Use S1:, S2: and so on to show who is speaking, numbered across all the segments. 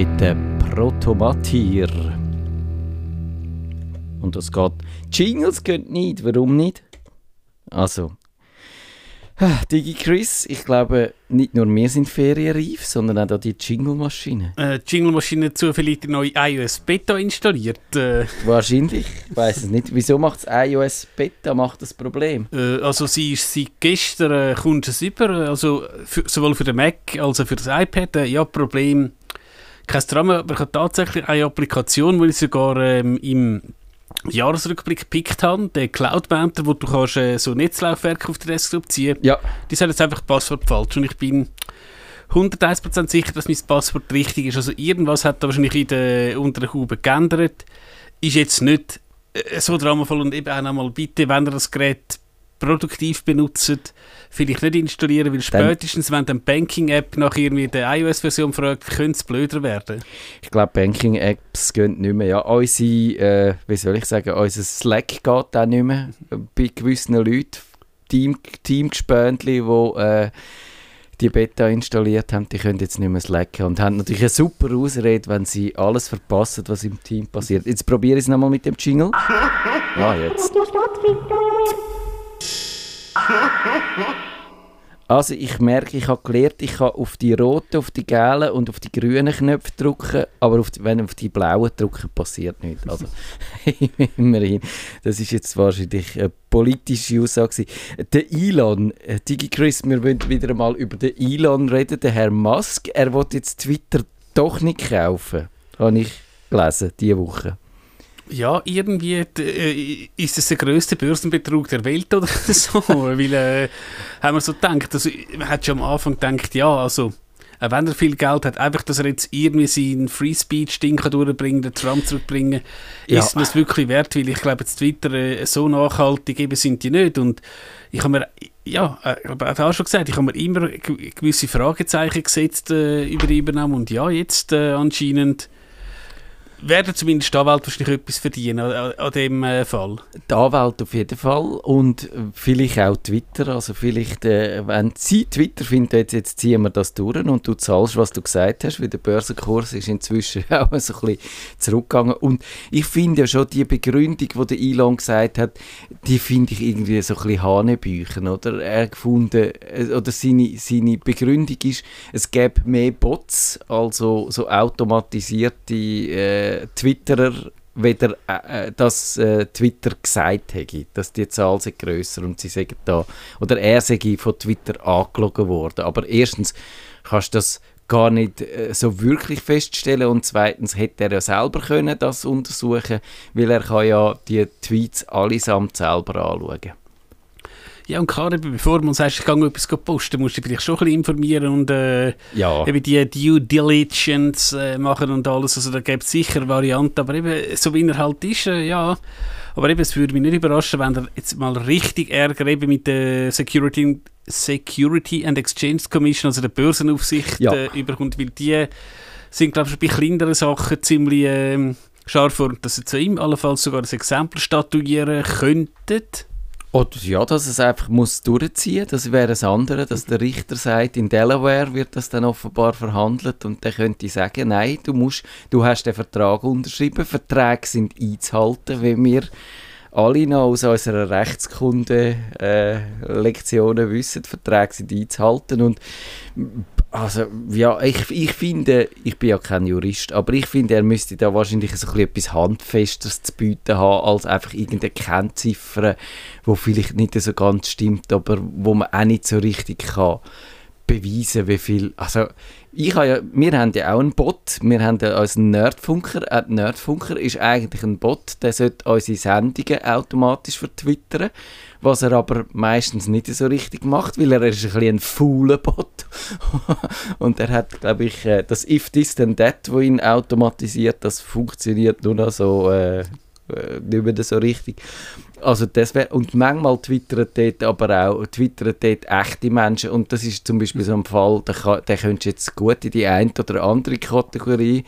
S1: mit dem Protomatir. Und das geht. Jingles gehen nicht, warum nicht? Also, Digi Chris, ich glaube, nicht nur wir sind ferienreif, sondern auch die Jingle-Maschine.
S2: Äh, Jingle-Maschine zufällig die neue iOS Beta installiert. Äh.
S1: Wahrscheinlich, ich weiß es nicht. Wieso macht das iOS Beta macht das Problem?
S2: Äh, also sie ist seit gestern äh, kommt es über, also für, sowohl für den Mac als auch für das iPad. Äh, ja, Problem ich habe tatsächlich eine Applikation, die ich sogar ähm, im Jahresrückblick gepickt habe, den Cloud Mountain, wo du kannst, äh, so Netzlaufwerke auf den Desktop ziehen
S1: Ja.
S2: Die sagen jetzt einfach Passwort falsch und ich bin 101% sicher, dass mein Passwort richtig ist. Also irgendwas hat da wahrscheinlich in der unteren Haube geändert. Ist jetzt nicht äh, so dramavoll und eben auch nochmal bitte, wenn ihr das Gerät produktiv benutzt, vielleicht nicht installieren, weil spätestens, wenn die Banking-App nach irgendwie der iOS-Version fragt, könnte es blöder werden.
S1: Ich glaube, Banking-Apps gehen nicht mehr. Ja, unsere, äh, wie soll ich sagen, unser Slack geht auch nicht mehr bei gewissen Leuten. Team, Teamgespöntli, die äh, die Beta installiert haben, die können jetzt nicht mehr slacken und haben natürlich eine super Ausrede, wenn sie alles verpassen, was im Team passiert. Jetzt probiere ich es nochmal mit dem Jingle. Ah, jetzt. Also ich merke, ich habe gelernt, ich kann auf die roten, auf die gelben und auf die grünen Knöpfe drücken, aber auf die, wenn auf die blauen drücken, passiert nichts. Also immerhin, das ist jetzt wahrscheinlich eine politische Aussage. Der Elon, äh, Digi Chris, wir wollen wieder mal über den Elon reden, der Herr Musk, er will jetzt Twitter doch nicht kaufen, habe ich gelesen, diese Woche.
S2: Ja, irgendwie äh, ist es der grösste Börsenbetrug der Welt oder so. Weil, äh, haben wir so gedacht, also, man hat schon am Anfang gedacht, ja, also, äh, wenn er viel Geld hat, einfach, dass er jetzt irgendwie seinen Free Speech-Ding durchbringen den Trump zurückbringen, ja. ist mir das wirklich wert, weil ich glaube, jetzt Twitter äh, so nachhaltig eben sind die nicht. Und ich habe mir, ja, äh, ich habe auch schon gesagt, ich habe mir immer gewisse Fragezeichen gesetzt äh, über die Übernahme und ja, jetzt äh, anscheinend werden zumindest die Anwälte wahrscheinlich etwas verdienen an, an dem äh, Fall.
S1: Die Anwälte auf jeden Fall und vielleicht auch Twitter. Also vielleicht, äh, wenn sie Twitter findet, jetzt, jetzt ziehen wir das durch und du zahlst, was du gesagt hast, weil der Börsenkurs ist inzwischen auch so ein bisschen zurückgegangen. Und ich finde ja schon die Begründung, die der Elon gesagt hat, die finde ich irgendwie so ein bisschen Hanebüchen, oder? Er gefunden, äh, oder seine, seine Begründung ist, es gäbe mehr Bots, also so automatisierte äh, Twitterer weder äh, dass äh, Twitter gesagt hätte, dass die Zahl sei grösser und sie sagen da oder er sei von Twitter angelogen worden. Aber erstens kannst du das gar nicht äh, so wirklich feststellen und zweitens hätte er ja selber können das untersuchen, weil er kann ja die Tweets allesamt selber anschauen.
S2: Ja, und gerade bevor man sagt, ich gehe etwas posten, musst du dich vielleicht schon ein bisschen informieren und äh,
S1: ja.
S2: eben die Due Diligence äh, machen und alles. Also da gibt es sicher Varianten, aber eben so wie er halt ist, äh, ja. Aber eben, es würde mich nicht überraschen, wenn er jetzt mal richtig Ärger eben mit der Security, Security and Exchange Commission, also der Börsenaufsicht,
S1: Ja.
S2: äh, überkommt, weil die sind, glaube ich, bei kleineren Sachen ziemlich ähm, scharf vor, dass sie zu ihm allenfalls sogar ein Exempel statuieren könnten.
S1: Oder ja, dass es einfach muss durchziehen das wäre das andere, dass der Richter sagt, in Delaware wird das dann offenbar verhandelt und der könnte sagen, nein, du musst, du hast den Vertrag unterschrieben, Verträge sind einzuhalten, wenn wir alle noch aus unserer Rechtskunde äh, wissen, Verträge sind einzuhalten und also, ja, ich, ich finde, ich bin ja kein Jurist, aber ich finde, er müsste da wahrscheinlich so etwas Handfesteres zu bieten haben, als einfach irgendeine Kennziffer, wo vielleicht nicht so ganz stimmt, aber wo man auch nicht so richtig kann beweisen, wie viel, also ich habe ja, wir haben ja auch einen Bot, wir haben ja unseren Nerdfunker, äh, Nerdfunker ist eigentlich ein Bot, der sollte unsere Sendungen automatisch vertwittern, was er aber meistens nicht so richtig macht, weil er ist ein bisschen ein fauler Bot und er hat, glaube ich, äh, das If This Then That, wo ihn automatisiert, das funktioniert nur noch so äh, äh, nicht mehr so richtig. Also das wär, und manchmal twittern dort aber auch twittern dort echte Menschen und das ist zum Beispiel so ein Fall, da, kann, da könntest du jetzt gut in die eine oder andere Kategorie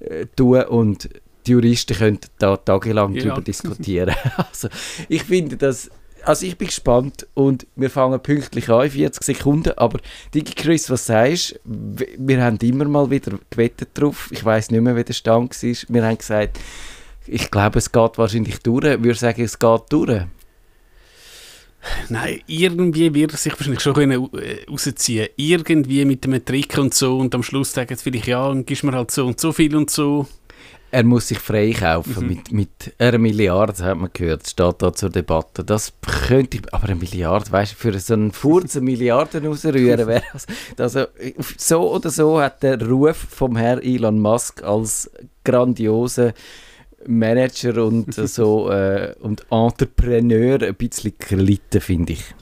S1: äh, tun und die Juristen könnten da tagelang
S2: Ja.
S1: darüber diskutieren. also ich finde das also ich bin gespannt und wir fangen pünktlich an, 40 Sekunden, aber Digi Chris, was sagst du? Wir haben immer mal wieder gewettet drauf, ich weiß nicht mehr, wie der Stand war, wir haben gesagt, ich glaube, es geht wahrscheinlich durch, ich würde sagen, es geht durch.
S2: Nein, irgendwie wird er sich wahrscheinlich schon können, äh, rausziehen Irgendwie mit dem Trick und so und am Schluss sagen sie vielleicht, ja, dann gibst mir halt so und so viel und so.
S1: Er muss sich freikaufen mhm. mit, mit einer Milliarde, hat man gehört, steht da zur Debatte. Das könnte ich, aber eine Milliarde, weißt du, für so einen Furz eine Milliarde rausrühren wäre das. Also, so oder so hat der Ruf vom Herrn Elon Musk als grandioser Manager und so äh, und Entrepreneur ein bisschen gelitten, finde ich.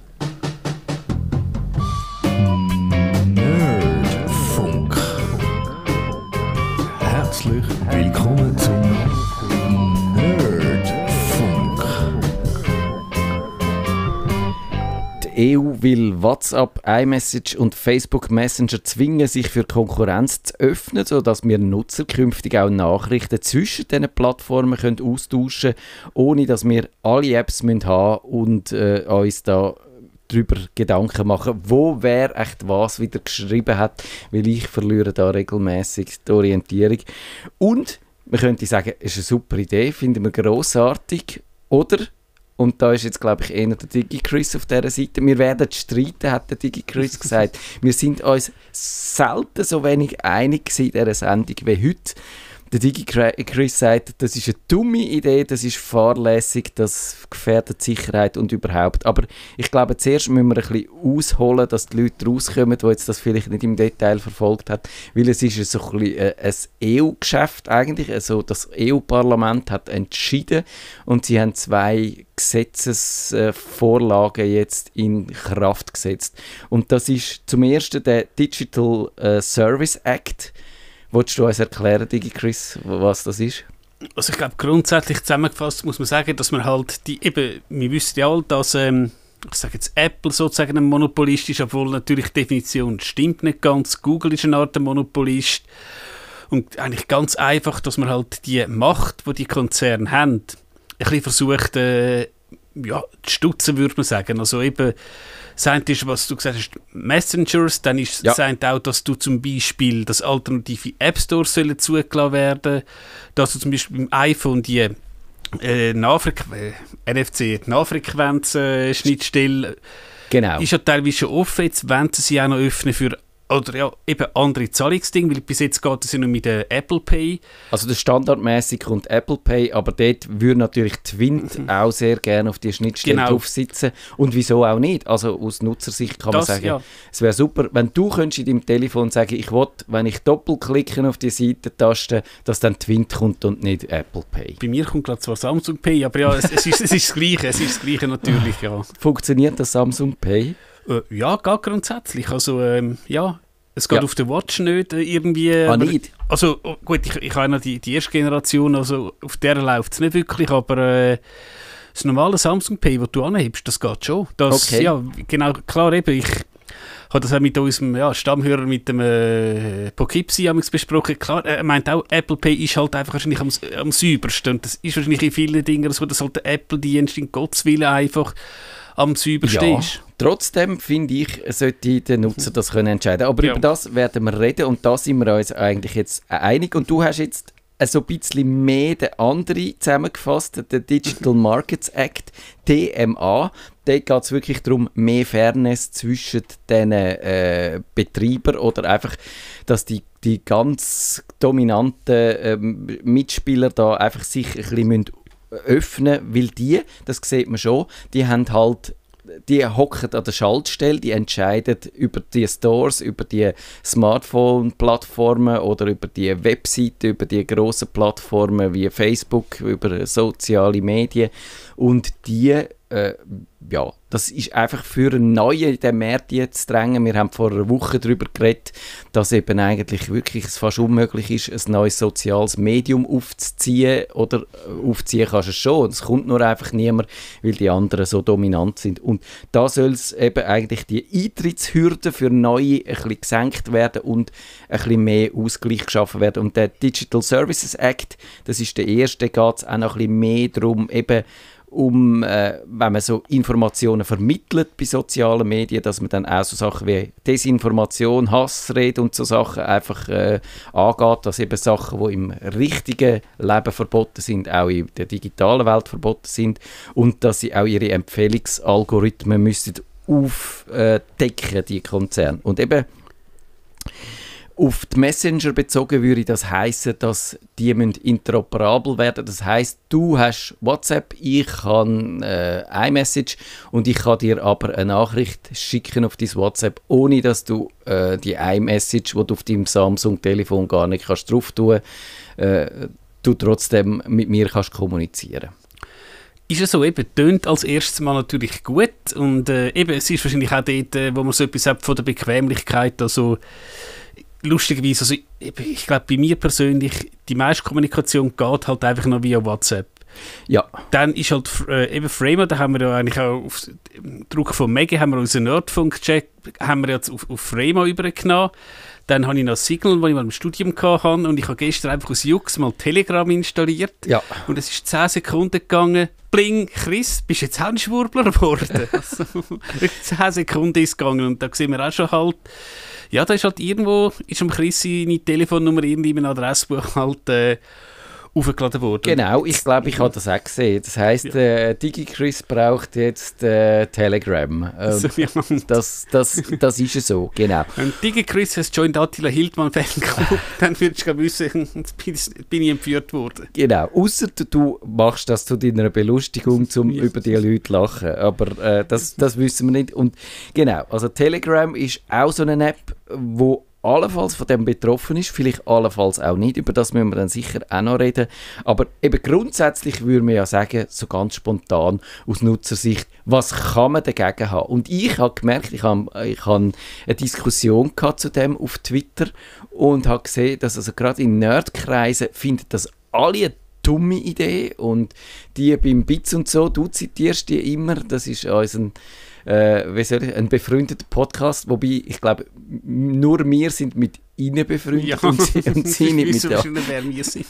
S1: EU will WhatsApp, iMessage und Facebook Messenger zwingen, sich für Konkurrenz zu öffnen, sodass wir Nutzer künftig auch Nachrichten zwischen diesen Plattformen können austauschen können, ohne dass wir alle Apps haben müssen und äh, uns da darüber Gedanken machen, wo wer echt was wieder geschrieben hat, weil ich verliere da regelmäßig die Orientierung. Und man könnte sagen, ist eine super Idee, finden wir großartig. Oder und da ist jetzt, glaube ich, eher der DigiChris auf dieser Seite. Wir werden streiten, hat der DigiChris gesagt. Wir sind uns selten so wenig einig in dieser Sendung wie heute. Der Digi Chris sagt, das ist eine dumme Idee, das ist fahrlässig, das gefährdet Sicherheit und überhaupt. Aber ich glaube, zuerst müssen wir ein bisschen ausholen, dass die Leute rauskommen, die jetzt das vielleicht nicht im Detail verfolgt haben, weil es ist so ein, bisschen äh, ein EU-Geschäft eigentlich. Also das EU-Parlament hat entschieden und sie haben zwei Gesetzesvorlagen jetzt in Kraft gesetzt. Und das ist zum ersten der Digital äh, Service Act, Wolltest du uns erklären, Digi Chris, was das ist?
S2: Also ich glaube, grundsätzlich zusammengefasst muss man sagen, dass man halt die, eben, wir wissen ja alle, dass ähm, ich sage jetzt Apple sozusagen ein Monopolist ist, obwohl natürlich die Definition stimmt nicht ganz. Google ist eine Art Monopolist. Und eigentlich ganz einfach, dass man halt die Macht, die die Konzerne haben, ein bisschen versucht, äh, ja, zu stutzen, würde man sagen. Also eben, das eine ist, was du gesagt hast, Messengers, dann ist ja. das auch, dass du zum Beispiel, dass alternative App Stores sollen zugelassen werden, dass du zum Beispiel beim iPhone die äh, Nahfrequ äh, NFC, Nahfrequenz-Schnittstelle äh,
S1: genau.
S2: ist ja teilweise schon offen, jetzt wollen sie sie auch noch öffnen für oder ja, eben andere Zahlungsdinge, weil bis jetzt geht es ja nur mit der Apple Pay.
S1: Also der standardmäßig kommt Apple Pay, aber dort würde natürlich Twint mhm. auch sehr gerne auf die Schnittstelle genau. drauf sitzen und wieso auch nicht. Also aus Nutzersicht kann das, man sagen, ja. es wäre super, wenn du könntest in deinem Telefon sagen, ich will, wenn ich doppelklicke auf die Seitentaste, dass dann Twint kommt und nicht Apple Pay.
S2: Bei mir kommt gerade zwar Samsung Pay, aber ja, es, es, ist, es ist das Gleiche, es ist das Gleiche natürlich, ja.
S1: Funktioniert das Samsung Pay?
S2: Äh, ja, gar grundsätzlich. Also, ähm, ja, es geht ja. auf der Watch nicht äh, irgendwie.
S1: Ah, nicht?
S2: Also, oh, gut, ich, ich habe noch die, die erste Generation, also auf der läuft es nicht wirklich, aber äh, das normale Samsung Pay, das du anhebst, das geht schon. Das, okay. Ja, genau, klar, eben, ich habe das auch mit unserem ja, Stammhörer, mit dem äh, Poughkeepsie besprochen. Klar, er meint auch, Apple Pay ist halt einfach wahrscheinlich am, am saubersten. Und das ist wahrscheinlich in vielen Dingen so, dass halt der Apple-Dienst in Gottes Willen einfach am saubersten ja. ist.
S1: Trotzdem finde ich, sollte der Nutzer das können entscheiden. Aber ja. über das werden wir reden und da sind wir uns eigentlich jetzt einig. Und du hast jetzt so ein bisschen mehr den anderen zusammengefasst, den Digital Markets Act, DMA. Da geht es wirklich darum, mehr Fairness zwischen den äh, Betreibern oder einfach, dass die, die ganz dominanten äh, Mitspieler da einfach sich ein bisschen öffnen müssen, weil die, das sieht man schon, die haben halt die hocken an der Schaltstelle, die entscheiden über die Stores, über die Smartphone-Plattformen oder über die Webseiten, über die grossen Plattformen wie Facebook, über soziale Medien. Und die äh, ja, das ist einfach für einen Neuen den Markt jetzt drängen. Wir haben vor einer Woche darüber geredet, dass eben eigentlich wirklich es fast unmöglich ist, ein neues soziales Medium aufzuziehen. Oder äh, aufziehen kannst du es schon, es kommt nur einfach niemand, weil die anderen so dominant sind. Und da soll es eben eigentlich die Eintrittshürden für Neue ein bisschen gesenkt werden und ein bisschen mehr Ausgleich geschaffen werden. Und der Digital Services Act, das ist der erste, geht es auch noch ein bisschen mehr darum, eben um, äh, wenn man so Informationen vermittelt bei sozialen Medien, dass man dann auch so Sachen wie Desinformation, Hassrede und so Sachen einfach äh, angeht, dass eben Sachen, die im richtigen Leben verboten sind, auch in der digitalen Welt verboten sind und dass sie auch ihre Empfehlungsalgorithmen müssen aufdecken, die Konzerne. Und eben auf die Messenger bezogen würde das heißen, dass die interoperabel werden. Das heißt, du hast WhatsApp, ich habe äh, iMessage und ich kann dir aber eine Nachricht schicken auf dein WhatsApp, ohne dass du äh, die iMessage, die du auf deinem Samsung-Telefon gar nicht kannst drauf tun, äh, du trotzdem mit mir kannst kommunizieren
S2: ist es so, eben, tönt als erstes Mal natürlich gut und äh, eben, es ist wahrscheinlich auch dort, äh, wo man so etwas hat von der Bequemlichkeit, also lustigerweise, also ich glaube bei mir persönlich, die meiste Kommunikation geht halt einfach noch via WhatsApp.
S1: Ja.
S2: Dann ist halt äh, eben Framer, da haben wir ja eigentlich auch auf Druck von Mega haben wir unseren Nerdfunk-Check haben wir jetzt auf, auf Framer übergenommen. Dann habe ich noch Signal, das ich mal im Studium hatte und ich habe gestern einfach aus Jux mal Telegram installiert.
S1: Ja.
S2: Und es ist 10 Sekunden gegangen. Bling, Chris, bist du jetzt auch ein Schwurbler geworden? also, 10 Sekunden ist gegangen und da sehen wir auch schon halt, ja, da ist halt irgendwo, ist am Chris seine Telefonnummer irgendwie im Adressbuch halt äh, aufgeladen worden.
S1: Genau, ich glaube, ich habe das auch gesehen. Das heisst, ja. äh, DigiChris braucht jetzt äh, Telegram. Ähm, so, ja. das, das, das ist so, genau.
S2: Wenn DigiChris has joined Attila Hildmann Fanclub, dann würdest du wissen, bin ich entführt worden.
S1: Genau, außer du machst das zu deiner Belustigung, um ja. über die Leute zu lachen. Aber äh, das, das wissen wir nicht. Und genau, also Telegram ist auch so eine App, wo allenfalls von dem betroffen ist, vielleicht allenfalls auch nicht, über das müssen wir dann sicher auch noch reden, aber eben grundsätzlich würde man ja sagen, so ganz spontan aus Nutzersicht, was kann man dagegen haben? Und ich habe gemerkt, ich habe, ich habe eine Diskussion gehabt zu dem auf Twitter und habe gesehen, dass also gerade in Nerdkreisen findet das alle dumme Idee und die beim Bits und so, du zitierst die immer, das ist unser äh, wie soll ich, ein befreundeter Podcast, wobei ich glaube, nur wir sind mit ihnen befreundet ja. und, sie, und sie nicht mit
S2: sind.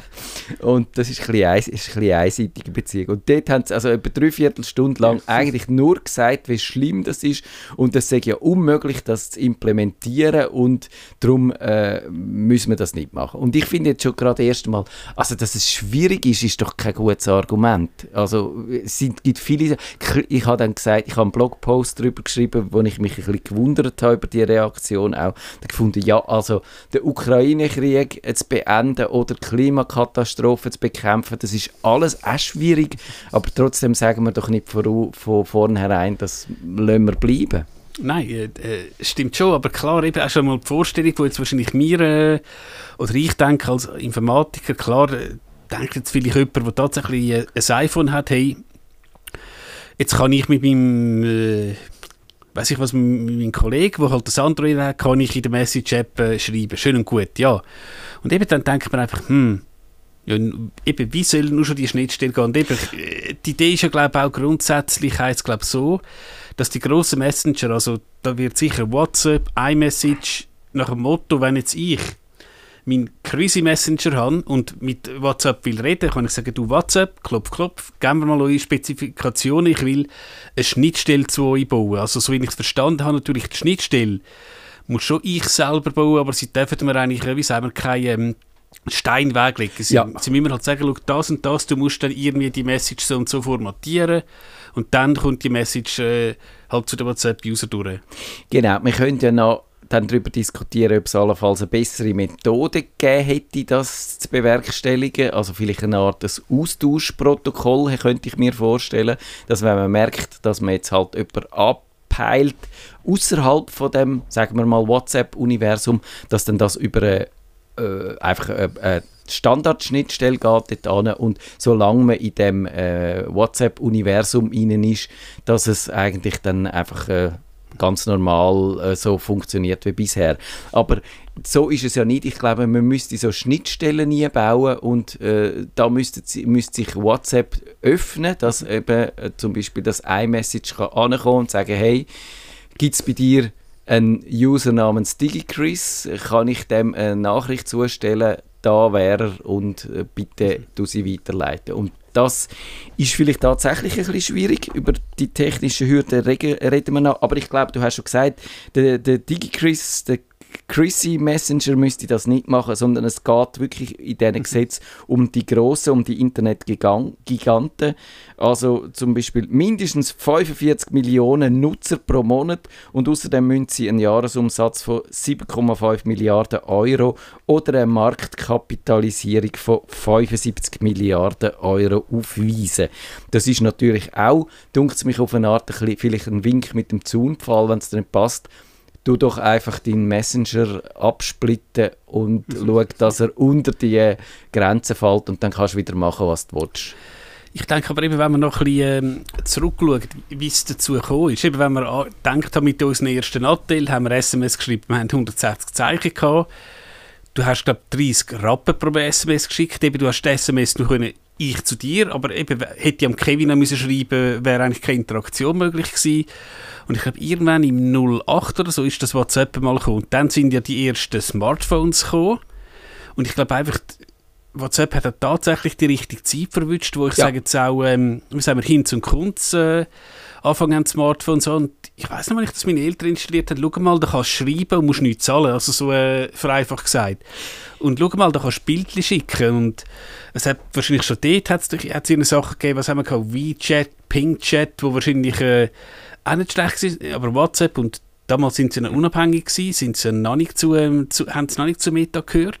S1: und das ist ein bisschen, ein, ist ein bisschen einseitige Beziehung. Und dort haben sie also etwa drei Viertelstunde lang eigentlich nur gesagt, wie schlimm das ist und das sei ja unmöglich, das zu implementieren und darum äh, müssen wir das nicht machen. Und ich finde jetzt schon gerade erst mal, also dass es schwierig ist, ist doch kein gutes Argument. Also es gibt viele, ich habe dann gesagt, ich habe einen Blogpost darüber geschrieben, wo ich mich ein bisschen gewundert habe über die Reaktion auch, da gefunden, ja, also den Ukraine-Krieg zu beenden oder die Klimakatastrophe zu bekämpfen, das ist alles auch schwierig, aber trotzdem sagen wir doch nicht von, von vornherein, das lassen wir bleiben.
S2: Nein, äh, äh, stimmt schon, aber klar, eben auch schon mal die Vorstellung, die jetzt wahrscheinlich mir äh, oder ich denke als Informatiker, klar, äh, denkt jetzt vielleicht jemand, der tatsächlich ein iPhone hat, hey, jetzt kann ich mit meinem äh, weiß ich was, mein Kollege, der halt das Android hat, kann ich in der Message-App äh, schreiben. Schön und gut, ja. Und eben dann denkt man einfach, hm, ja, eben, wie soll nur schon die Schnittstelle gehen? Und eben, äh, die Idee ist ja, glaube ich, auch grundsätzlich heißt glaube so, dass die grossen Messenger, also da wird sicher WhatsApp, iMessage, nach dem Motto, wenn jetzt ich meinen Crazy Messenger habe und mit WhatsApp will reden, kann ich sagen, du WhatsApp, klopf, klopf, geben wir mal eure Spezifikationen, ich will eine Schnittstelle zu euch bauen. Also so wie ich es verstanden habe, natürlich die Schnittstelle muss schon ich selber bauen, aber sie dürfen mir eigentlich, wie sagen wir, keine ähm, Stein weglegen. Sie, ja. sie müssen halt sagen, das und das, du musst dann irgendwie die Message so und so formatieren und dann kommt die Message äh, halt zu dem WhatsApp-User durch.
S1: Genau, wir können ja noch dann darüber diskutieren, ob es allenfalls eine bessere Methode gegeben hätte, das zu bewerkstelligen. Also vielleicht eine Art Austauschprotokoll, könnte ich mir vorstellen, dass wenn man merkt, dass man jetzt halt jemanden abpeilt, außerhalb von dem, sagen wir mal, WhatsApp-Universum, dass dann das über eine, äh, einfach eine, eine Standardschnittstelle geht dort und solange man in dem äh, WhatsApp-Universum innen ist, dass es eigentlich dann einfach äh, ganz normal äh, so funktioniert wie bisher. Aber so ist es ja nicht. Ich glaube, man müsste so Schnittstellen einbauen und äh, da müsste, müsste sich WhatsApp öffnen, dass eben äh, zum Beispiel das iMessage kann ankommen und sagen, hey, gibt es bei dir einen User namens DigiChris, kann ich dem eine Nachricht zustellen, da wäre und äh, bitte du sie weiterleiten. Und das ist vielleicht tatsächlich ein bisschen schwierig. Über die technischen Hürden reden wir noch. Aber ich glaube, du hast schon gesagt, der, der DigiChris, der Chrissy Messenger müsste das nicht machen, sondern es geht wirklich in diesen Gesetzen um die Grossen, um die Internetgiganten. Also zum Beispiel mindestens 45 Millionen Nutzer pro Monat und außerdem müssen sie einen Jahresumsatz von 7,5 Milliarden Euro oder eine Marktkapitalisierung von 75 Milliarden Euro aufweisen. Das ist natürlich auch, dunkt es mich auf eine Art, ein bisschen, vielleicht ein Wink mit dem Zaunpfahl, wenn es dir nicht passt du doch einfach deinen Messenger absplitten und schau, dass er unter die Grenzen fällt und dann kannst du wieder machen, was du willst.
S2: Ich denke aber eben, wenn man noch ein bisschen ähm, zurückschaut, wie es dazu gekommen ist, eben wenn man denkt, mit unserem ersten Anteil haben wir SMS geschrieben, wir haben 160 Zeichen gehabt, du hast glaube 30 Rappen pro SMS geschickt, eben du hast die SMS noch können, ich zu dir, aber eben hätte ich am Kevin müssen schreiben, wäre eigentlich keine Interaktion möglich gewesen. Und ich glaube, irgendwann im 08 oder so ist das WhatsApp mal gekommen. Und dann sind ja die ersten Smartphones gekommen. Und ich glaube einfach, WhatsApp hat tatsächlich die richtige Zeit verwünscht, wo ich ja. sage jetzt auch, ähm, wie sagen wir, Hinz und Kunz äh, anfangen Smartphones an. Und ich weiß noch, wenn ich das meine Eltern installiert habe, schau mal, da kannst du schreiben und musst nichts zahlen. Also so äh, vereinfacht gesagt. Und schau mal, da kannst du Bildchen schicken. Und es hat wahrscheinlich schon dort hat's, hat's eine Sache gegeben, was haben wir gehabt, WeChat, PingChat, wo wahrscheinlich äh, auch nicht schlecht gewesen, aber WhatsApp und damals sind sie noch unabhängig gewesen, sind sie noch nicht zu, ähm, zu, haben sie noch nicht zu Meta gehört.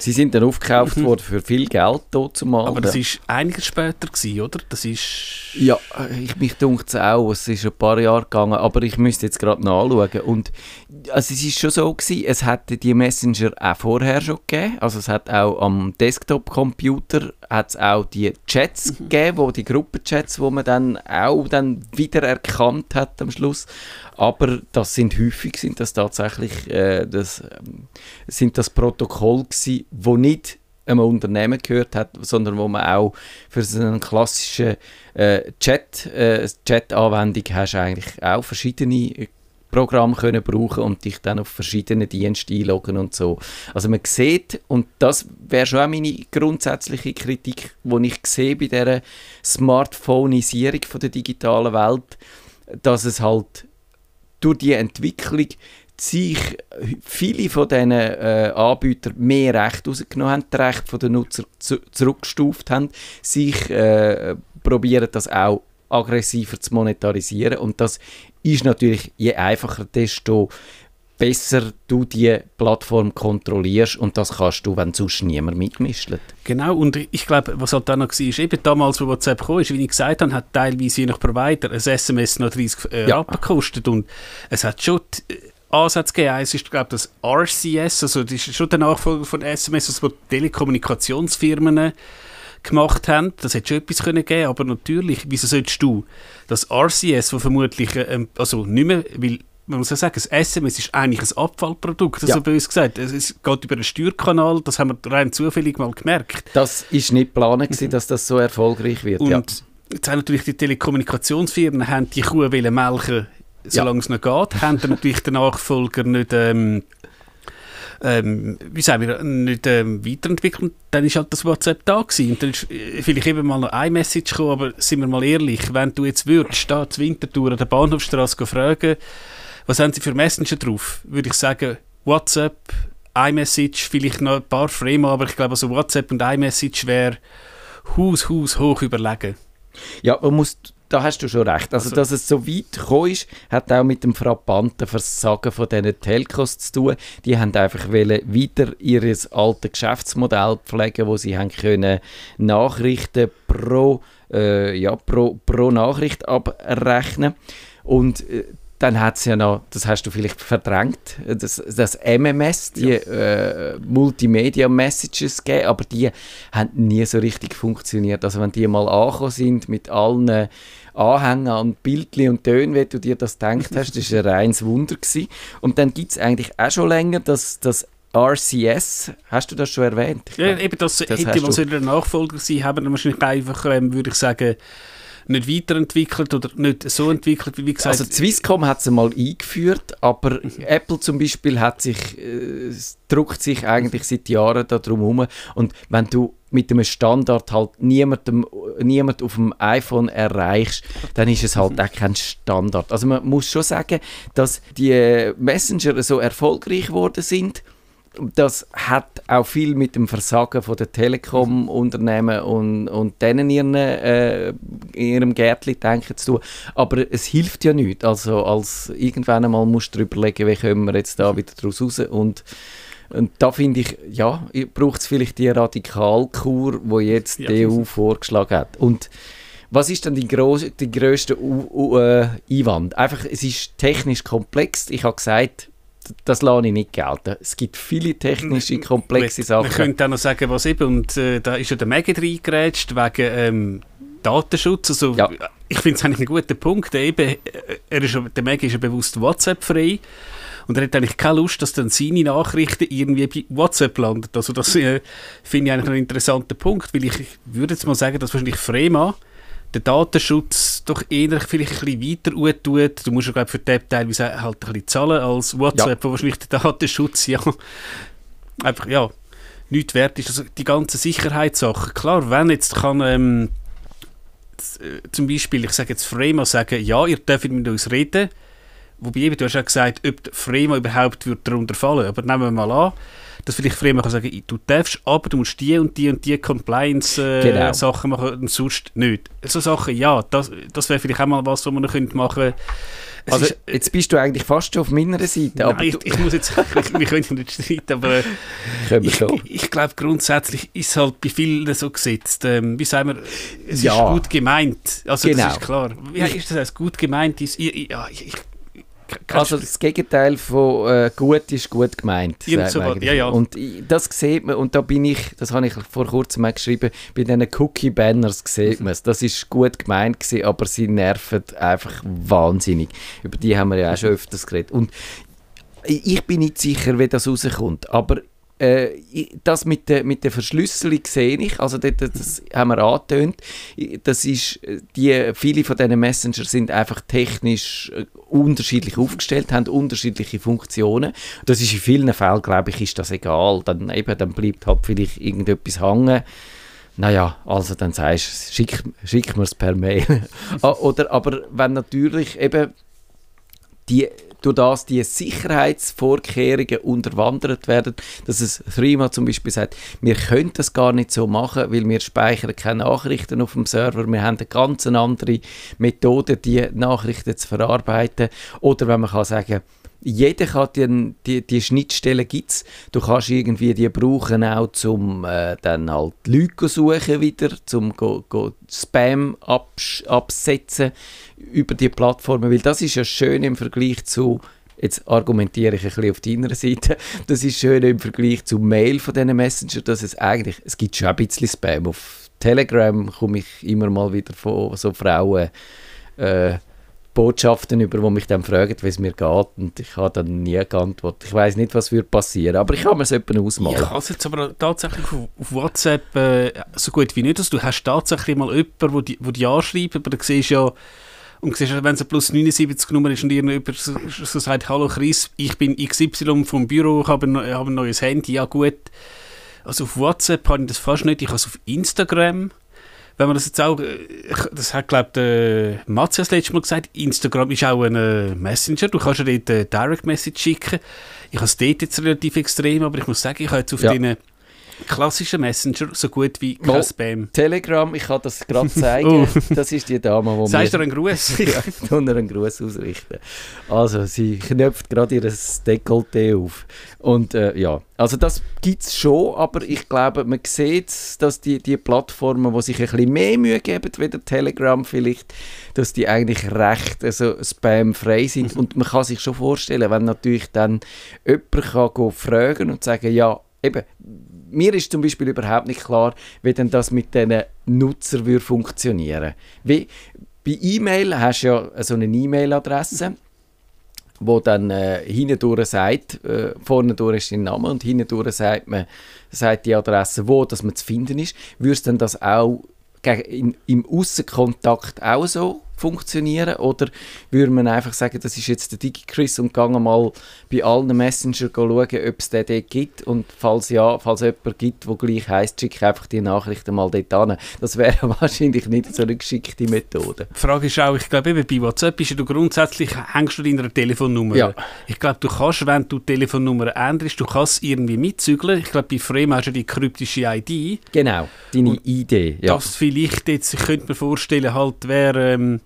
S1: Sie sind dann aufgekauft mhm. worden für viel Geld dort zumal.
S2: Aber das war einiges später, gewesen, oder? Das ist...
S1: Ja, ich, mich dunkt es auch. Es ist ein paar Jahre gegangen, aber ich müsste jetzt gerade nachschauen. Und also es ist schon so gewesen, es hätte die Messenger auch vorher schon gegeben. Also es hat auch am Desktop-Computer hat auch die Chats mhm. gegeben, wo die Gruppenchats, wo man dann auch dann wieder erkannt hat am Schluss. Aber das sind häufig sind das tatsächlich äh, das, äh, sind das Protokoll gewesen, wo nicht einem Unternehmen gehört hat, sondern wo man auch für so eine klassische äh, Chat, äh, Chat-Anwendung hast eigentlich auch verschiedene Programm können brauchen und dich dann auf verschiedene Dienste einloggen und so. Also man sieht, und das wäre schon auch meine grundsätzliche Kritik, die ich sehe bei dieser Smartphoneisierung der digitalen Welt, dass es halt durch die Entwicklung sich viele von diesen äh, Anbietern mehr Recht rausgenommen haben, das Recht der Nutzer zu, zurückgestuft haben, sich äh, probieren das auch aggressiver zu monetarisieren und das ist natürlich, je einfacher, desto besser du die Plattform kontrollierst und das kannst du, wenn sonst niemand mitmischt.
S2: Genau, und ich glaube, was halt dann noch war, ist, eben damals, wo WhatsApp kam, ist, wie ich gesagt habe, hat teilweise je nach Provider ein SMS noch 30 äh, ja. gekostet und es hat schon Ansätze gegeben. Eins ist, glaube ich, das RCS, also das ist schon der Nachfolger von SMS, also wo Telekommunikationsfirmen gemacht haben. Das hätte schon etwas können geben aber natürlich, wieso solltest du das RCS, wo vermutlich, ähm, also nicht mehr, weil man muss ja sagen, das SMS ist eigentlich ein Abfallprodukt, also ja. bös gesagt. Es geht über einen Steuerkanal, das haben wir rein zufällig mal gemerkt.
S1: Das ist nicht geplant, mhm. dass das so erfolgreich wird.
S2: Und ja. jetzt haben natürlich die Telekommunikationsfirmen haben die Kuh melken solange ja. es noch geht, haben natürlich den Nachfolger nicht ähm, ähm, wie sagen wir, nicht ähm, weiterentwickelt. Dann ist halt das WhatsApp da gewesen. Und dann ist äh, vielleicht eben mal noch ein Message gekommen, aber sind wir mal ehrlich, wenn du jetzt würdest, da zur Wintertour an der Bahnhofstraße fragen, was haben sie für Messenger drauf, würde ich sagen, WhatsApp, iMessage, vielleicht noch ein paar Frame, aber ich glaube, also WhatsApp und iMessage wäre Haus, Haus hoch überlegen.
S1: Ja, man muss da hast du schon recht. Also, also, dass es so weit gekommen ist, hat auch mit dem frappanten Versagen von diesen Telcos zu tun. Die haben einfach weiter ihr altes Geschäftsmodell pflegen, wo sie haben können Nachrichten pro, äh, ja, pro, pro Gegend abrechnen. Und äh, dann hat es ja noch, das hast du vielleicht verdrängt, das, das MMS, die ja. äh, Multimedia-Messages gegeben, aber die haben nie so richtig funktioniert. Also wenn die mal angekommen sind mit allen Anhängern und Bildchen und Tönen, wie du dir das gedacht hast, das war ein reines Wunder. Gewesen. Und dann gibt es eigentlich auch schon länger das, das RCS, hast du das schon erwähnt?
S2: Ja, eben das, das hätte man so in der Nachfolger sein, haben wahrscheinlich einfach, ähm, würde ich sagen, nicht weiterentwickelt oder nicht so entwickelt, wie gesagt.
S1: Also Swisscom hat es mal eingeführt, aber
S2: Mhm.
S1: Apple zum Beispiel hat sich, äh, druckt sich eigentlich seit Jahren darum herum. Und wenn du mit einem Standard halt niemandem, niemand auf dem iPhone erreichst, dann ist es halt auch kein Standard. Also man muss schon sagen, dass die Messenger so erfolgreich geworden sind. Das hat auch viel mit dem Versagen von der Telekom-Unternehmen und, und denen ihren, äh, ihrem Gärtchen denken zu tun. Aber es hilft ja nicht. Also als irgendwann einmal musst du überlegen, wie kommen wir jetzt da wieder daraus raus. Und, und da finde ich, ja, braucht es vielleicht die Radikalkur, die jetzt
S2: Ja,
S1: die EU vorgeschlagen hat. Und was ist dann die, gross, die grösste U U äh, Einwand? Einfach, es ist technisch komplex. Ich habe gesagt, das lasse ich nicht gelten. Es gibt viele technische, komplexe
S2: Man
S1: Sachen.
S2: könnte auch noch sagen, was eben, und äh, da ist ja der Mega reingerätscht, wegen ähm, Datenschutz. Also,
S1: Ja.
S2: Ich finde es eigentlich ein guter Punkt. Eben, äh, er ist, der Mega ist ja bewusst WhatsApp-frei. Und er hat eigentlich keine Lust, dass dann seine Nachrichten irgendwie bei WhatsApp landen. Also das äh, finde ich eigentlich einen interessanten Punkt, weil ich, ich würde jetzt mal sagen, dass wahrscheinlich Frema den Datenschutz doch eher vielleicht ein bisschen weiter tut. Du musst ja, glaube ich, für App teilweise halt ein bisschen zahlen als WhatsApp, wo wahrscheinlich der Datenschutz ja einfach, ja, nichts wert ist. Also die ganzen Sicherheitssachen. Klar, wenn jetzt kann ähm, äh, zum Beispiel, ich sage jetzt Frema sagen, ja, ihr dürft mit uns reden, Wobei eben, du hast ja gesagt, ob Frema überhaupt wird darunter fallen Aber nehmen wir mal an, dass vielleicht Frema kann sagen, du darfst, aber du musst die und die und die Compliance-Sachen
S1: Genau.
S2: machen und sonst nicht. So Sachen, ja, das, das wäre vielleicht auch mal was, was man noch könnte machen könnte. Es
S1: Also,
S2: ist-
S1: jetzt bist du eigentlich fast schon auf meiner Seite. Aber
S2: Nein, ich, ich muss jetzt, ich, wir können ja nicht streiten, aber äh, ich, ich glaube grundsätzlich ist es halt bei vielen so gesetzt. Ähm, wie sagen wir, es
S1: Ja.
S2: ist gut gemeint. Also
S1: Genau.
S2: das ist klar. Wie ist das als gut gemeint? Ist, ich, ja, ich,
S1: Also das Gegenteil von äh, gut ist gut gemeint.
S2: So ja, ja.
S1: Und das sieht man, und da bin ich, das habe ich vor kurzem mal geschrieben, bei diesen Cookie-Banners sieht man es. Das ist gut gemeint gewesen, aber sie nerven einfach wahnsinnig. Über die haben wir ja auch schon öfters geredet. Und ich ich bin nicht sicher, wie das rauskommt, aber äh, das mit der, mit der Verschlüsselung sehe ich, also das, das haben wir angetönt, das ist, äh, die, viele von diesen Messenger sind einfach technisch äh, unterschiedlich aufgestellt, haben unterschiedliche Funktionen. Das ist in vielen Fällen, glaube ich, ist das egal, dann, eben, dann bleibt halt vielleicht irgendetwas hängen. Naja, also dann sagst du, schick, schick mir es per Mail. Oder, aber wenn natürlich eben die, durch das die Sicherheitsvorkehrungen unterwandert werden, dass es Threema zum Beispiel sagt, wir können das gar nicht so machen, weil wir speichern keine Nachrichten auf dem Server, wir haben eine ganz andere Methode, die Nachrichten zu verarbeiten. Oder wenn man kann sagen, jeder kann die, die, die Schnittstellen gibt's. Du kannst irgendwie die brauchen auch zum äh, dann halt Leute suchen wieder, zum go, go Spam absch- absetzen über die Plattformen, weil das ist ja schön im Vergleich zu Jetzt argumentiere ich ein bisschen auf deiner Seite. Das ist schön im Vergleich zu Mail von diesen Messenger, dass es eigentlich, es gibt schon ein bisschen Spam. Auf Telegram komme ich immer mal wieder von so Frauen äh, Botschaften über, die mich dann fragen, wie es mir geht und ich habe dann nie geantwortet. Ich weiß nicht, was würde passieren, aber ich kann mir es
S2: Ich
S1: ausmalen.
S2: kann es jetzt aber tatsächlich auf, WhatsApp äh, so gut wie nicht. Also du hast tatsächlich mal jemanden, der die, wo die anschreibt, aber du siehst ja, und siehst, wenn es eine plus 79 Nummer ist und irgendjemand so, so sagt, hallo Chris, ich bin XY vom Büro, ich habe ein, ich habe ein neues Handy, ja gut. Also auf WhatsApp habe ich das fast nicht, ich habe es auf Instagram. Wenn man das jetzt auch, äh, ich- das hat glaube der Matthias letztes Mal gesagt, Instagram ist auch ein äh, Messenger, du kannst ja dort äh, Direct Message schicken. Ich habe es dort jetzt relativ extrem, aber ich muss sagen, ich habe jetzt auf
S1: Ja.
S2: den klassischen Messenger so gut wie kein Spam.
S1: Telegram, ich kann das gerade zeigen.
S2: Oh.
S1: Das ist die Dame, die
S2: Sagst du
S1: mir
S2: dir einen Gruß?
S1: ja, tun ihr einen Gruß ausrichten. Also, sie knöpft gerade ihr Dekolleté auf. Und äh, ja, also das gibt es schon, aber ich glaube, man sieht, dass die, die Plattformen, die sich ein bisschen mehr Mühe geben, wie der Telegram vielleicht, dass die eigentlich recht also spamfrei sind. Und man kann sich schon vorstellen, wenn natürlich dann jemand kann fragen und sagen, ja, eben, mir ist zum Beispiel überhaupt nicht klar, wie denn das mit diesen Nutzern würde funktionieren. Wie, bei E-Mail hast du ja so eine E-Mail-Adresse, wo dann äh, hindurch sagt, äh, vorne durch ist dein Name und hindurch sagt man, sagt die Adresse, wo dass man zu finden ist. Würdest denn das auch in, im Aussenkontakt auch so funktionieren? Oder würde man einfach sagen, das ist jetzt der DigiChris und gehen mal bei allen Messenger schauen, ob es den dort gibt und falls ja, falls es jemanden gibt, der gleich heisst, schicke einfach die Nachrichten mal dort an. Das wäre wahrscheinlich nicht so eine geschickte Methode.
S2: Die Frage ist auch, ich glaube eben bei WhatsApp bist du grundsätzlich, hängst du deiner Telefonnummer.
S1: Ja.
S2: Ich glaube, du kannst, wenn du die Telefonnummer änderst, du kannst irgendwie mitzügeln. Ich glaube, bei Frame hast du die kryptische ID.
S1: Genau, deine Idee. Ja.
S2: Das vielleicht jetzt, ich könnte mir vorstellen, halt wäre, ähm,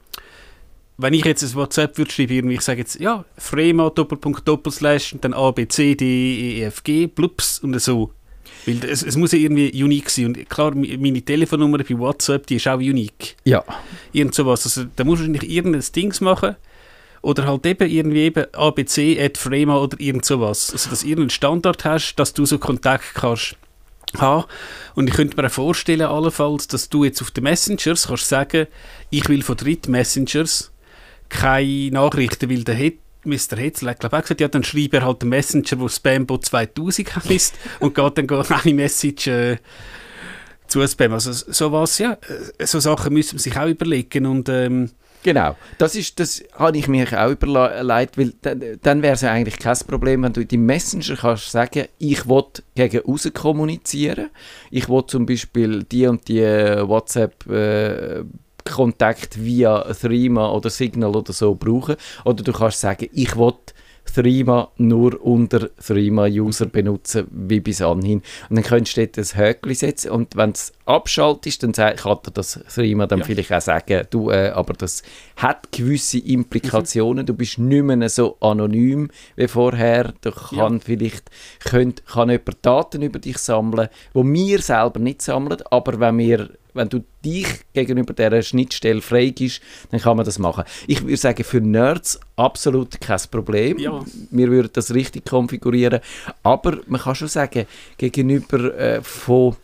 S2: wenn ich jetzt ein WhatsApp würde schreiben, irgendwie, ich sage jetzt, ja, Frema, Doppelpunkt, Doppelslash, und dann A, B, C, D, E, F, G, blups, und so. Weil es, es muss ja irgendwie unique sein. Und klar, meine Telefonnummer bei WhatsApp, die ist auch unique.
S1: ja.
S2: Irgend sowas. Also, da musst du wahrscheinlich irgendein Dings machen. Oder halt eben irgendwie eben ABC, at Frema oder irgend sowas. Also, dass du irgendeinen Standard hast, dass du so Kontakt kannst haben. Und ich könnte mir auch vorstellen, allenfalls, dass du jetzt auf den Messengers kannst sagen, ich will von Dritt-Messengers keine Nachrichten, weil der hat Mr. Hetzel hat glaube ich auch gesagt, ja, dann schreibt er halt den Messenger, wo Spambot 2000 heißt und geht dann geht eine Message äh, zu Spam. Also sowas, ja, äh, so Sachen müssen man sich auch überlegen und ähm,
S1: Genau, das, ist, das habe ich mir auch überlegt, weil dann, dann wäre es ja eigentlich kein Problem, wenn du in deinem Messenger kannst sagen, ich will gegen außen kommunizieren, ich will zum Beispiel die und die WhatsApp äh, Kontakt via Threema oder Signal oder so brauchen, oder du kannst sagen, ich will Threema nur unter Threema-User benutzen, wie bis anhin. Und dann könntest du dort ein Häkchen setzen und wenn es abschaltest, dann kann dir das Threema dann
S2: Ja.
S1: vielleicht auch sagen, du, äh, aber das hat gewisse Implikationen, du bist nicht mehr so anonym wie vorher, da kann vielleicht könnt, kann jemand Daten über dich sammeln, wo wir selber nicht sammeln, aber wenn wir wenn du dich gegenüber dieser Schnittstelle freigibst, dann kann man das machen. Ich würde sagen, für Nerds absolut kein Problem.
S2: Ja.
S1: Wir würden das richtig konfigurieren. Aber man kann schon sagen, gegenüber äh, von,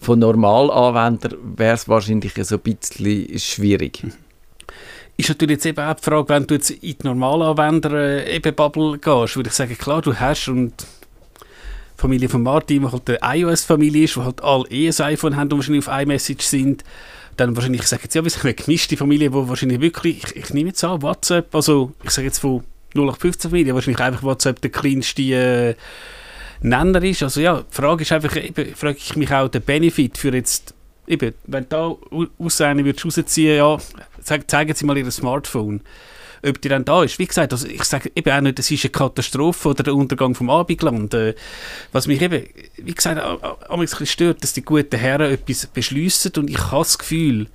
S1: von Normalanwendern wäre es wahrscheinlich so ein bisschen schwierig.
S2: ist natürlich jetzt eben auch die Frage, wenn du jetzt in die Normalanwender äh, eben Bubble gehst, würde ich sagen, klar, du hast und Familie von Martin, die halt eine iOS-Familie ist, wo halt alle eh ein iPhone haben und wahrscheinlich auf iMessage sind, dann wahrscheinlich, ich sage jetzt ja, wir sind eine gemischte Familie, wo wahrscheinlich wirklich, ich, ich nehme jetzt an, WhatsApp, also ich sage jetzt von 0815 Familie, wahrscheinlich einfach WhatsApp der kleinste äh, Nenner ist. Also ja, die Frage ist einfach, eben, frage ich mich auch, der Benefit für jetzt, eben, wenn da au- aus einer würdest rausziehen, ja, zeigen Sie mal Ihr Smartphone, ob die dann da ist. Wie gesagt, also ich sage eben auch nicht, das ist eine Katastrophe oder der Untergang vom Abendland. Äh, was mich eben, wie gesagt, a- a- a- ein bisschen stört, dass die guten Herren etwas beschließen und ich habe das Gefühl,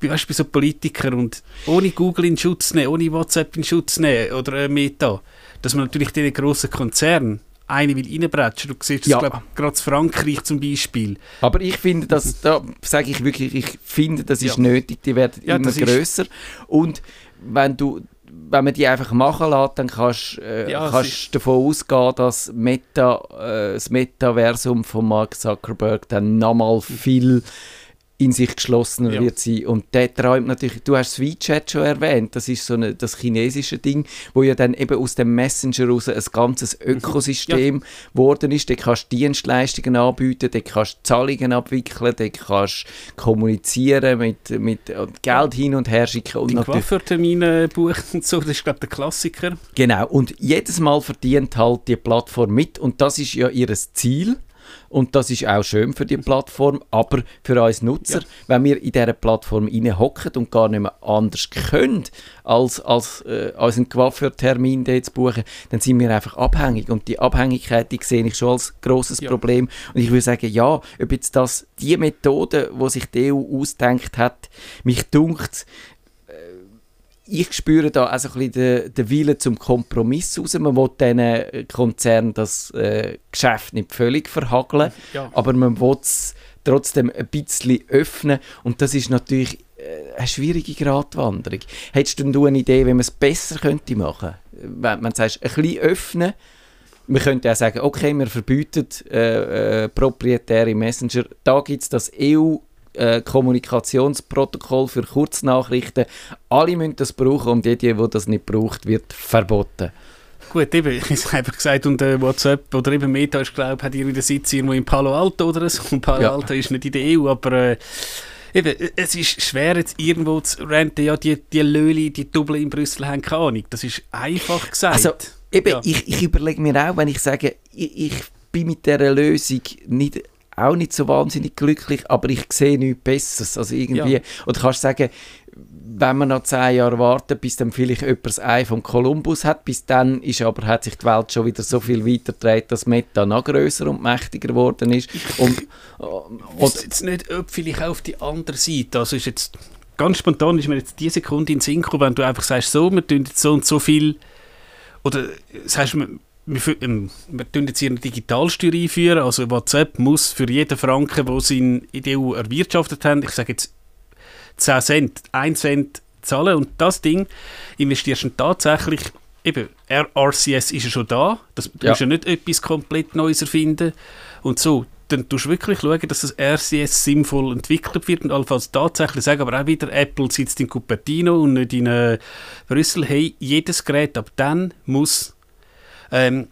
S2: weißt, bei so Politikern und ohne Google in Schutz nehmen, ohne WhatsApp in Schutz nehmen oder äh, Meta, dass man natürlich diesen grossen Konzernen eine will reinbretschen. Du siehst das,
S1: Ja.
S2: glaube gerade in Frankreich zum Beispiel.
S1: Aber ich finde, das, da sage ich wirklich, ich finde, das ist
S2: Ja.
S1: nötig, die werden
S2: Ja,
S1: immer
S2: das
S1: grösser. Und wenn du wenn man die einfach machen lässt, dann kannst äh,
S2: Ja,
S1: kannst davon ausgehen, dass Meta, äh, das Metaversum von Mark Zuckerberg dann nochmal viel in sich geschlossener
S2: Ja.
S1: wird sein. Und der träumt natürlich, du hast WeChat schon erwähnt, das ist so eine, das chinesische Ding, wo ja dann eben aus dem Messenger raus ein ganzes Ökosystem geworden ist. Dort kannst du Dienstleistungen anbieten, dort kannst du Zahlungen abwickeln, dort kannst du kommunizieren, mit, mit äh, Geld hin und her schicken. Und
S2: Den
S1: natürlich,
S2: Coiffeurtermin buchen und so, das ist glaube der Klassiker.
S1: genau, und jedes Mal verdient halt die Plattform mit und das ist ja ihr Ziel. Und das ist auch schön für die Plattform, aber für uns Nutzer,
S2: Ja.
S1: wenn wir in dieser Plattform hocken und gar nicht mehr anders können, als, als äh, unseren Coiffeurtermin dort zu buchen, dann sind wir einfach abhängig. Und die Abhängigkeit, die sehe ich schon als grosses
S2: Ja.
S1: Problem. Und ich würde sagen, ja, ob jetzt das die Methode, die sich die EU ausdenkt hat, mich dunkt, ich spüre da also ein bisschen den, den Willen zum Kompromiss raus. Man will diesen Konzernen das äh, Geschäft nicht völlig verhageln,
S2: Ja.
S1: aber man will es trotzdem ein bisschen öffnen und das ist natürlich äh, eine schwierige Gratwanderung. Hättest denn du eine Idee, wie man es besser könnte machen? Wenn man sagst, ein bisschen öffnen, man könnte auch sagen, okay, wir verbieten äh, äh, proprietäre Messenger. Da gibt es das EU äh, Kommunikationsprotokoll für Kurznachrichten. Alle müssen das brauchen und jeder, der das nicht braucht, wird verboten.
S2: Gut, eben, ich habe einfach gesagt, und äh, WhatsApp oder eben Meta, ich glaube, hat irgendwie den Sitz irgendwo in Palo Alto oder so. Und Palo
S1: Ja.
S2: Alto ist nicht in der EU, aber äh, Eben, es ist schwer jetzt irgendwo zu renten, ja, die, die Löli, die Double in Brüssel haben keine Ahnung. Das ist einfach gesagt.
S1: Also, eben,
S2: Ja.
S1: ich, ich überlege mir auch, wenn ich sage, ich, ich bin mit dieser Lösung nicht, auch nicht so wahnsinnig glücklich, aber ich sehe nichts Besseres. Also irgendwie,
S2: Ja.
S1: oder kannst du sagen, wenn man noch zehn Jahre wartet, bis dann vielleicht jemand das Ei von Kolumbus hat, bis dann ist aber, hat sich die Welt schon wieder so viel weitergedreht, dass Meta noch grösser und mächtiger geworden ist. Und,
S2: Ich
S1: und,
S2: wüsste jetzt nicht, ob vielleicht auf die andere Seite, also ist jetzt, ganz spontan ist mir jetzt die Sekunde in den Sinn gekommen, wenn du einfach sagst, so, wir tun jetzt so und so viel, oder sagst wir, ähm, wir tun jetzt hier eine Digitalsteuer einführen, also WhatsApp muss für jeden Franken, den sie in, der EU erwirtschaftet haben, ich sage jetzt 10 Cent, 1 Cent zahlen. Und das Ding investierst du tatsächlich, eben, RCS ist ja schon da, das, du
S1: Ja.
S2: musst ja nicht etwas komplett Neues erfinden. Und so, dann tust du wirklich schauen, dass das RCS sinnvoll entwickelt wird und allenfalls tatsächlich sagen, aber auch wieder, Apple sitzt in Cupertino und nicht in äh, Brüssel, hey, jedes Gerät ab dann muss ähm,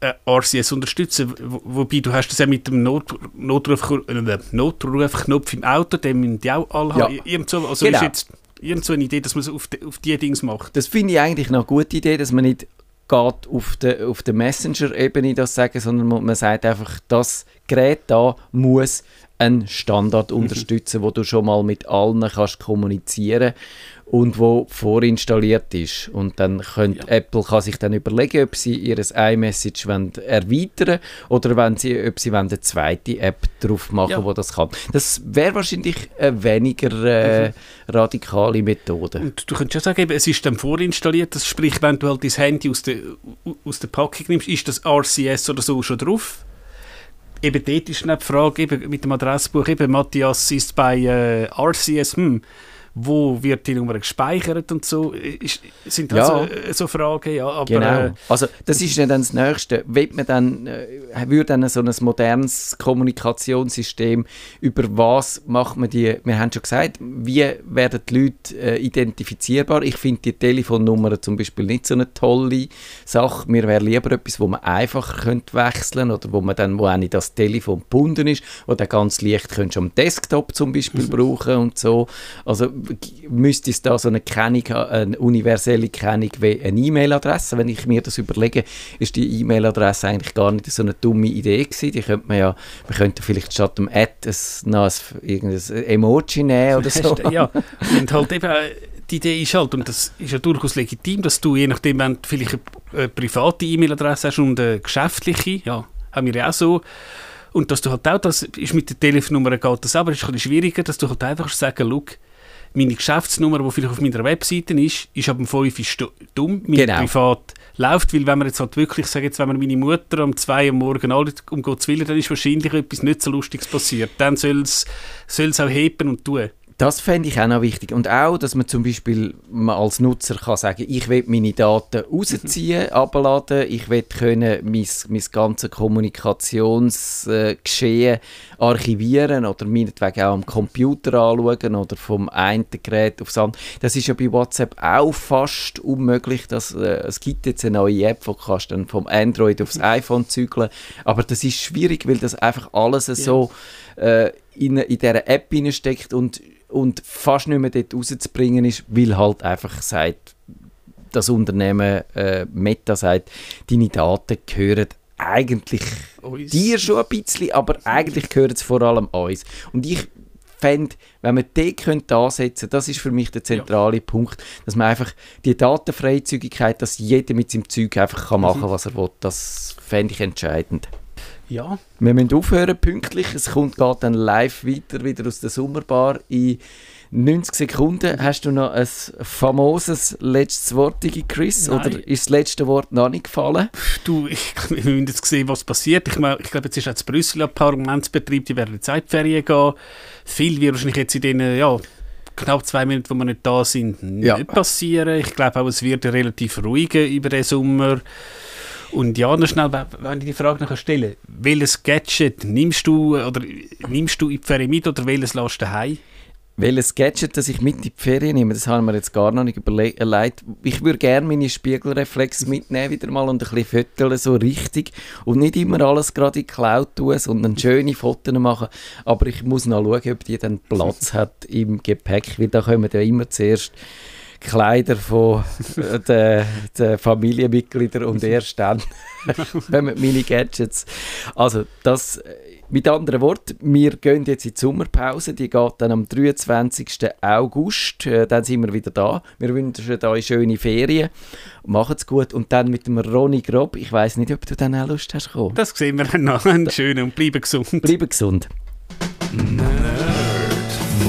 S2: äh, RCS unterstützen, wo, wobei du hast das ja mit dem Not, Notruf, äh, Notrufknopf im Auto, den müssen die auch alle
S1: Ja.
S2: haben. Irgendso, also
S1: Genau.
S2: ist jetzt irgend so eine Idee, dass man es auf, die, auf die Dings macht.
S1: Das finde ich eigentlich eine gute Idee, dass man nicht geht auf der auf der Messenger-Ebene das sagen, sondern man man sagt einfach, das Gerät da muss einen Standard unterstützen, wo du schon mal mit allen kannst kommunizieren und wo vorinstalliert ist. Und dann könnt
S2: Ja.
S1: Apple kann sich dann überlegen, ob sie ihr iMessage wollen erweitern oder wenn sie, ob sie wollen eine zweite App drauf machen,
S2: Ja.
S1: wo das kann. Das wäre wahrscheinlich eine weniger äh, radikale Methode.
S2: Und du könntest ja sagen, es ist dann vorinstalliert, das sprich, wenn du halt dein Handy aus der, aus der Packung nimmst, ist das RCS oder so schon drauf? Eben dort ist die Frage, eben mit dem Adressbuch, eben Matthias ist bei äh, RCS, hm, wo wird die Nummer gespeichert und so, ist, sind das
S1: Ja.
S2: äh, so Fragen, ja, aber
S1: Genau.
S2: äh,
S1: Also das ist ja dann das Nächste. Will man dann, äh, würde dann so ein modernes Kommunikationssystem, über was macht man die, wir haben schon gesagt, wie werden die Leute äh, identifizierbar? Ich finde die Telefonnummern zum Beispiel nicht so eine tolle Sache. Mir wäre lieber etwas, wo man einfacher könnte wechseln oder wo man dann, wo auch nicht das Telefon gebunden ist, wo dann ganz leicht könntest du am Desktop zum Beispiel brauchen und so. Also müsste es da so eine Kennung, eine universelle Kennung wie eine E-Mail-Adresse. Wenn ich mir das überlege, ist die E-Mail-Adresse eigentlich gar nicht so eine dumme Idee gewesen. Die könnte man ja, man könnte vielleicht statt dem Ad ein, noch ein, irgendein Emoji nehmen oder so.
S2: Ja, und halt eben, äh, die Idee ist halt, und das ist ja durchaus legitim, dass du, je nachdem, wenn du vielleicht eine, private E-Mail-Adresse hast und eine geschäftliche, ja, haben wir ja auch so, und dass du halt auch, das ist mit der Telefonnummer geht das aber, ist ein bisschen schwieriger, dass du halt einfach sagen, schau, meine Geschäftsnummer, die vielleicht auf meiner Webseite ist, ist ab dem 5 ist stu- dumm, meine
S1: Genau.
S2: privat läuft, weil wenn man jetzt halt wirklich sagt, jetzt wenn man meine Mutter um 2 Uhr morgen anruft, um Gottes Willen, dann ist wahrscheinlich etwas nicht so Lustiges passiert. Dann soll es auch heben und tun.
S1: Das fände ich auch noch wichtig. Und auch, dass man zum Beispiel mal als Nutzer kann sagen, ich will meine Daten rausziehen, abladen, ich will können mein, mein ganzes Kommunikationsgeschehen archivieren oder meinetwegen auch am Computer anschauen oder vom einen Gerät aufs andere. Das ist ja bei WhatsApp auch fast unmöglich. Dass, äh, es gibt jetzt eine neue App, wo du kannst dann vom Android aufs iPhone zügeln aber das ist schwierig, weil das einfach alles so äh, in, in dieser App steckt und, und fast nicht mehr dort rauszubringen ist, weil halt einfach sagt, das Unternehmen äh, Meta sagt, deine Daten gehören eigentlich
S2: Uns.
S1: dir schon ein bisschen, aber eigentlich gehören sie vor allem uns. Und ich fände, wenn man dort könnte ansetzen das ist für mich der zentrale Punkt, dass man einfach die Datenfreizügigkeit, dass jeder mit seinem Zeug einfach kann machen kann, was er will, das fände ich entscheidend.
S2: Ja,
S1: Wir müssen aufhören, pünktlich. Es kommt, geht dann live weiter, wieder aus der Sommerbar in 90 Sekunden. Hast du noch ein famoses letztes Wort, Digi Chris?
S2: Nein.
S1: Oder ist das letzte Wort noch nicht gefallen?
S2: du, ich, wir müssen jetzt sehen, was passiert. Ich, mein, ich glaube, jetzt ist in Brüssel ein Parlamentsbetrieb, die werden in Zeitferien gehen. Viel wird wahrscheinlich jetzt in den ja, knapp zwei Minuten, wo wir nicht da sind,
S1: Ja.
S2: nicht passieren. Ich glaube auch, es wird relativ ruhig über den Sommer. Und ja, noch schnell, wenn- ich die Frage noch stelle, welches Gadget nimmst du oder nimmst du in die Ferien mit oder welches lässt du daheim?
S1: welches Gadget, das ich mit in die Ferien nehme, das haben wir jetzt gar noch nicht überlegt. Ich würde gerne meine Spiegelreflex mitnehmen wieder mal und ein bisschen föteln, so richtig. Und nicht immer alles gerade in die Cloud tun, sondern schöne Fotos machen. Aber ich muss noch schauen, ob die dann Platz hat im Gepäck, weil da kommen ja immer zuerst Kleider von äh, den, den Familienmitgliedern und erst dann kommen meine Gadgets. Also das mit anderen Worten, wir gehen jetzt in die Sommerpause, die geht dann am 23. August, äh, dann sind wir wieder da. Wir wünschen euch schöne Ferien, macht's gut und dann mit dem Ronny Grob, ich weiß nicht, ob du dann auch Lust hast kommen.
S2: Das sehen wir dann noch, schönen und bleiben gesund.
S1: Bleiben gesund.
S3: Nerd.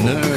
S3: Nerdfunk.